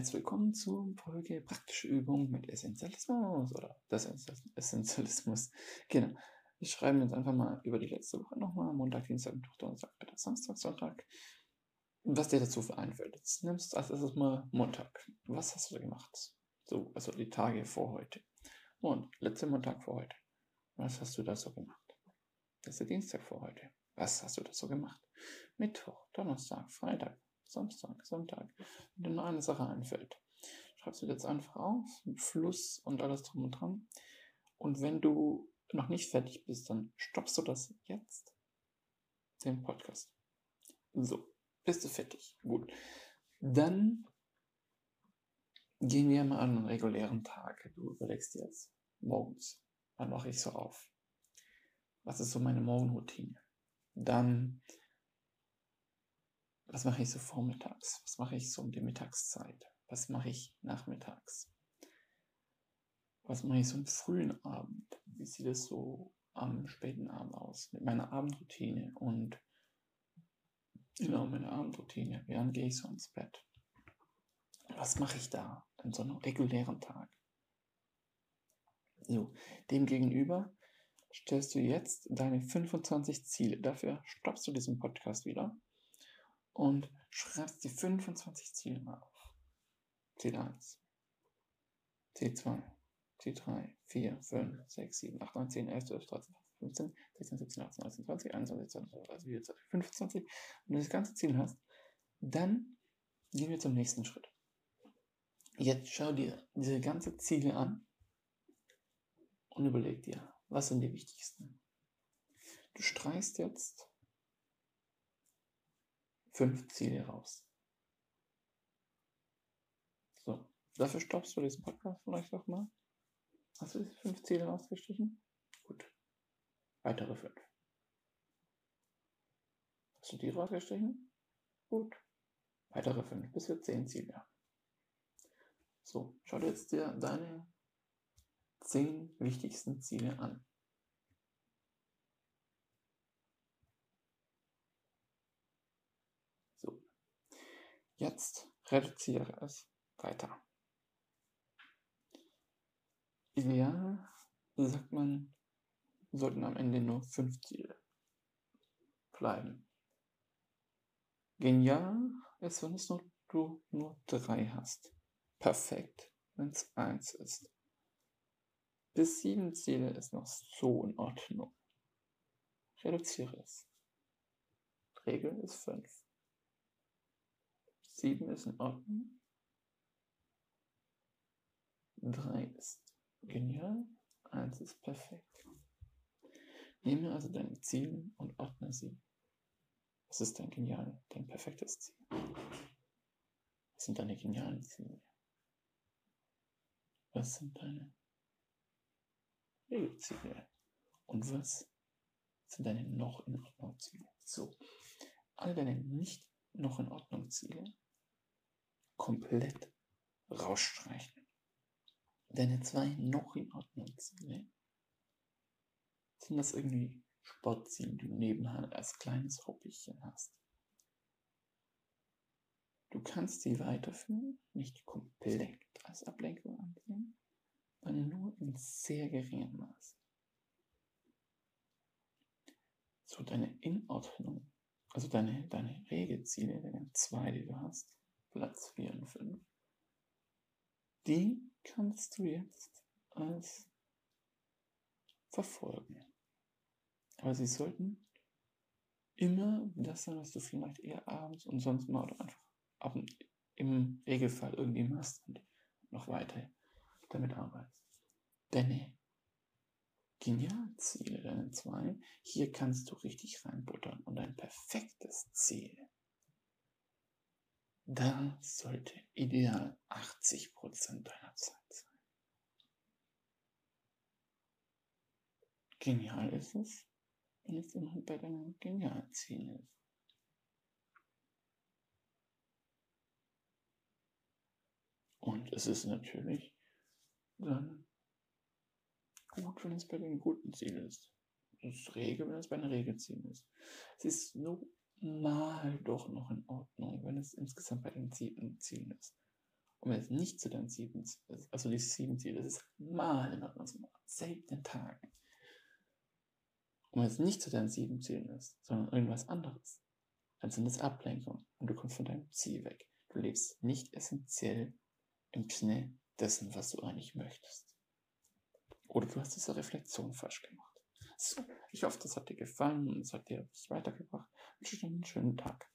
herzlich willkommen zur Folge Praktische Übung mit Essentialismus oder das Essentialismus. Genau. Wir schreiben jetzt einfach mal über die letzte Woche nochmal, Montag, Dienstag, Mittwoch, Donnerstag, Freitag, Samstag, Sonntag. Was dir dazu einfällt. Jetzt nimmst du als erstes mal Montag. Was hast du da gemacht? So, also die Tage vor heute. Und letzter Montag vor heute. Was hast du da so gemacht? Der Dienstag vor heute. Was hast du da so gemacht? Mittwoch, Donnerstag, Freitag, Samstag, Sonntag, wenn dir nur eine Sache einfällt. Schreibst du jetzt einfach auf, Fluss und alles drum und dran. Und wenn du noch nicht fertig bist, dann stoppst du das jetzt, den Podcast. So, bist du fertig? Gut. Dann gehen wir mal an einen regulären Tag. Du überlegst jetzt morgens, wann mache ich so auf? Was ist so meine Morgenroutine? Dann was mache ich so vormittags? Was mache ich so um die Mittagszeit? Was mache ich nachmittags? Was mache ich so am frühen Abend? Wie sieht es so am späten Abend aus? Mit meiner Abendroutine und genau meine Abendroutine. Während gehe ich so ins Bett? Was mache ich da an so einem regulären Tag? So, demgegenüber stellst du jetzt deine 25 Ziele. Dafür stoppst du diesen Podcast wieder und schreibst die 25 Ziele mal auf. Ziel 1, Ziel 2, Ziel 3, 4, 5, 6, 7, 8, 9, 10, 11, 12, 13, 15, 16, 17, 18, 19, 20, 21, 22, 23, 25. Wenn du das ganze Ziel hast, dann gehen wir zum nächsten Schritt. Jetzt schau dir diese ganzen Ziele an und überleg dir, was sind die wichtigsten. Du streichst jetzt fünf Ziele raus. So, dafür stoppst du diesen Podcast vielleicht noch mal. Hast du diese fünf Ziele rausgestrichen? Gut. Weitere fünf. Hast du die rausgestrichen? Gut. Weitere fünf, bis wir zehn Ziele. So, schau dir jetzt dir deine zehn wichtigsten Ziele an. Jetzt reduziere es weiter. Ideal, sagt man, sollten am Ende nur fünf Ziele bleiben. Genial ist, wenn es nur, du nur drei hast. Perfekt, wenn es eins ist. Bis sieben Ziele ist noch so in Ordnung. Reduziere es. Regel ist fünf. 7 ist in Ordnung. 3 ist genial. 1 ist perfekt. Nehme also deine Ziele und ordne sie. Was ist dein genial, dein perfektes Ziel? Was sind deine genialen Ziele? Was sind deine Regelziele? Und was sind deine noch in Ordnung Ziele? So, all deine nicht noch in Ordnung Ziele komplett rausstreichen. Deine zwei noch in Ordnung Ziele sind das irgendwie Sportziele, die du nebenher als kleines Hobbychen hast. Du kannst sie weiterführen, nicht komplett als Ablenkung ansehen, sondern nur in sehr geringem Maß. So deine Inordnung, also deine, deine Regelziele, deine zwei, die du hast, Platz 4 und 5. Die kannst du jetzt als verfolgen. Aber sie sollten immer das sein, was du vielleicht eher abends und sonst mal oder einfach ab, im Regelfall irgendwie machst und noch weiter damit arbeitest. Deine Genialziele, deine zwei, hier kannst du richtig reinbuttern und ein perfektes Ziel da sollte ideal 80% deiner Zeit sein. Genial ist es, wenn es immer bei deinem Genialziel ist. Und es ist natürlich dann gut, wenn es bei dem guten Ziel ist. Es ist Regel, wenn es bei einer Regelziel ist. Es ist nur mal doch noch in Ordnung, wenn es insgesamt bei den Zielen ist. Und wenn es nicht zu deinen sieben, also die sieben Ziele, das ist mal in Ordnung, seltenen Tagen. Und wenn es nicht zu deinen sieben Zielen ist, sondern irgendwas anderes, dann sind es Ablenkungen und du kommst von deinem Ziel weg. Du lebst nicht essentiell im Sinne dessen, was du eigentlich möchtest. Oder du hast diese Reflexion falsch gemacht. So, ich hoffe, das hat dir gefallen und es hat dir was weitergebracht. Ich wünsche dir einen schönen Tag.